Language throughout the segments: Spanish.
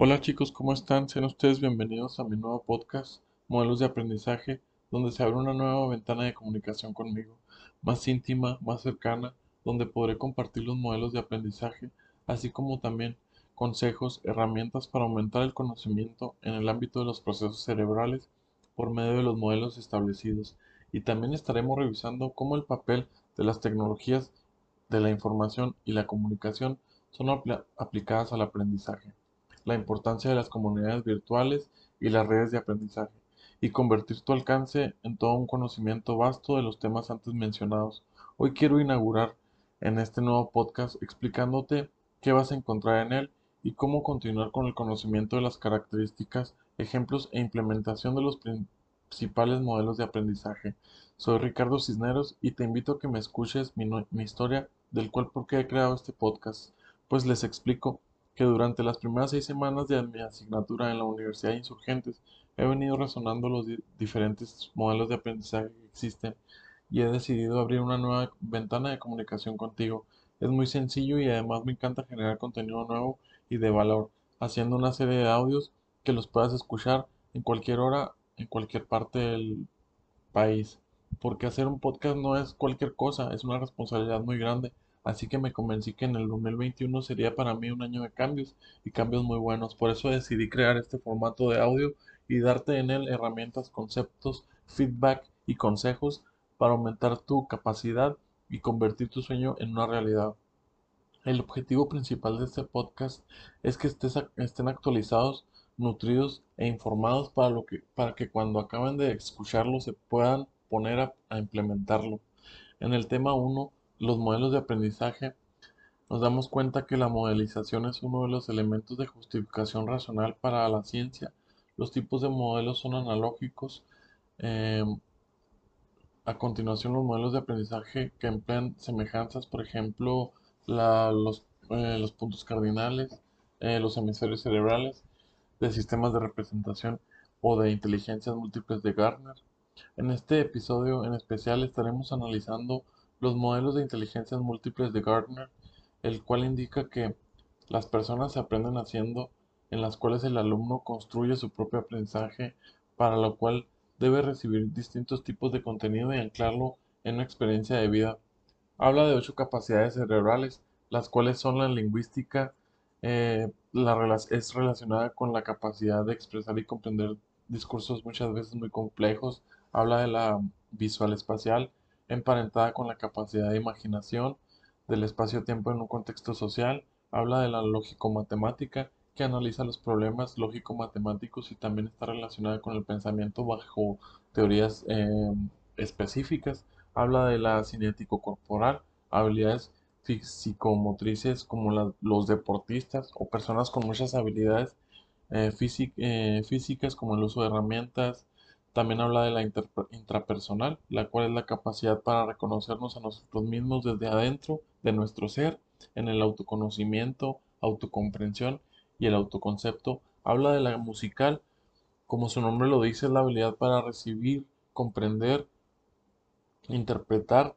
Hola chicos, ¿cómo están? Sean ustedes bienvenidos a mi nuevo podcast, Modelos de Aprendizaje, donde se abre una nueva ventana de comunicación conmigo, más íntima, más cercana, donde podré compartir los modelos de aprendizaje, así como también consejos, herramientas para aumentar el conocimiento en el ámbito de los procesos cerebrales por medio de los modelos establecidos. Y también estaremos revisando cómo el papel de las tecnologías de la información y la comunicación son aplicadas al aprendizaje la importancia de las comunidades virtuales y las redes de aprendizaje, y convertir tu alcance en todo un conocimiento vasto de los temas antes mencionados. Hoy quiero inaugurar en este nuevo podcast explicándote qué vas a encontrar en él y cómo continuar con el conocimiento de las características, ejemplos e implementación de los principales modelos de aprendizaje. Soy Ricardo Cisneros y te invito a que me escuches mi, mi historia del cual por qué he creado este podcast. Pues les explico que durante las primeras seis semanas de mi asignatura en la Universidad de Insurgentes he venido razonando los diferentes modelos de aprendizaje que existen y he decidido abrir una nueva ventana de comunicación contigo. Es muy sencillo y además me encanta generar contenido nuevo y de valor, haciendo una serie de audios que los puedas escuchar en cualquier hora, en cualquier parte del país. Porque hacer un podcast no es cualquier cosa, es una responsabilidad muy grande Así que me convencí que en el 2021 sería para mí un año de cambios y cambios muy buenos. Por eso decidí crear este formato de audio y darte en él herramientas, conceptos, feedback y consejos para aumentar tu capacidad y convertir tu sueño en una realidad. El objetivo principal de este podcast es que estén actualizados, nutridos e informados para, lo que, para que cuando acaben de escucharlo se puedan poner a, a implementarlo. En el tema 1 los modelos de aprendizaje, nos damos cuenta que la modelización es uno de los elementos de justificación racional para la ciencia. Los tipos de modelos son analógicos. Eh, a continuación, los modelos de aprendizaje que emplean semejanzas, por ejemplo, los, eh, los, puntos cardinales, eh, los hemisferios cerebrales, de sistemas de representación o de inteligencias múltiples de Gardner. En este episodio en especial estaremos analizando los modelos de inteligencias múltiples de Gardner, el cual indica que las personas se aprenden haciendo, en las cuales el alumno construye su propio aprendizaje, para lo cual debe recibir distintos tipos de contenido y anclarlo en una experiencia de vida. Habla de ocho capacidades cerebrales, las cuales son la lingüística, eh, la, es relacionada con la capacidad de expresar y comprender discursos muchas veces muy complejos. Habla de la visual espacial, emparentada con la capacidad de imaginación del espacio-tiempo en un contexto social, habla de la lógico-matemática, que analiza los problemas lógico-matemáticos y también está relacionada con el pensamiento bajo teorías em, específicas, habla de la cinético corporal, habilidades psicomotrices como los deportistas o personas con muchas habilidades eh, eh, físicas como el uso de herramientas, también habla de la intrapersonal, la cual es la capacidad para reconocernos a nosotros mismos desde adentro de nuestro ser, en el autoconocimiento, autocomprensión y el autoconcepto. Habla de la musical, como su nombre lo dice, es la habilidad para recibir, comprender, interpretar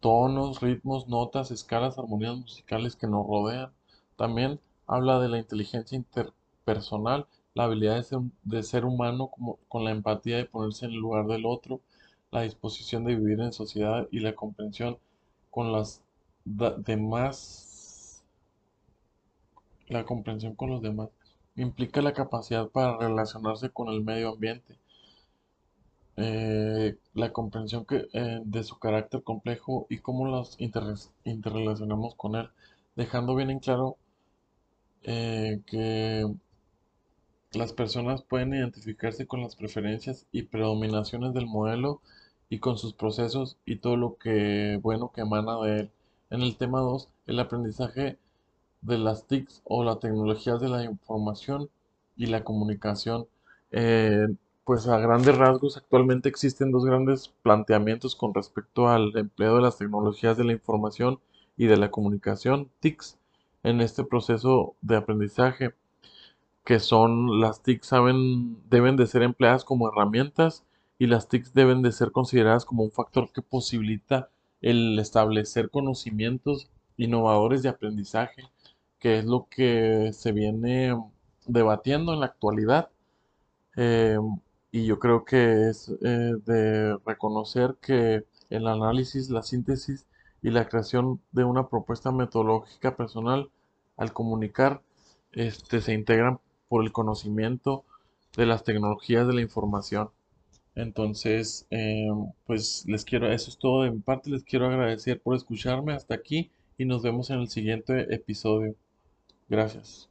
tonos, ritmos, notas, escalas, armonías musicales que nos rodean. También habla de la inteligencia interpersonal, la habilidad de ser, humano con la empatía de ponerse en el lugar del otro, la disposición de vivir en sociedad y la comprensión con las demás, la comprensión con los demás, implica la capacidad para relacionarse con el medio ambiente, eh, la comprensión que, eh, de su carácter complejo y cómo los interrelacionamos con él, dejando bien en claro eh, que las personas pueden identificarse con las preferencias y predominaciones del modelo y con sus procesos y todo lo que bueno que emana de él. En el tema 2, el aprendizaje de las TICs o las tecnologías de la información y la comunicación. Eh, pues a grandes rasgos actualmente existen dos grandes planteamientos con respecto al empleo de las tecnologías de la información y de la comunicación, TICs, en este proceso de aprendizaje que son las TICs saben, deben de ser empleadas como herramientas y las TICs deben de ser consideradas como un factor que posibilita el establecer conocimientos innovadores de aprendizaje, que es lo que se viene debatiendo en la actualidad. Eh, y yo creo que es eh, de reconocer que el análisis, la síntesis y la creación de una propuesta metodológica personal al comunicar este, se integran por el conocimiento de las tecnologías de la información. Entonces, eh, pues les quiero, eso es todo de mi parte, les quiero agradecer por escucharme hasta aquí y nos vemos en el siguiente episodio. Gracias.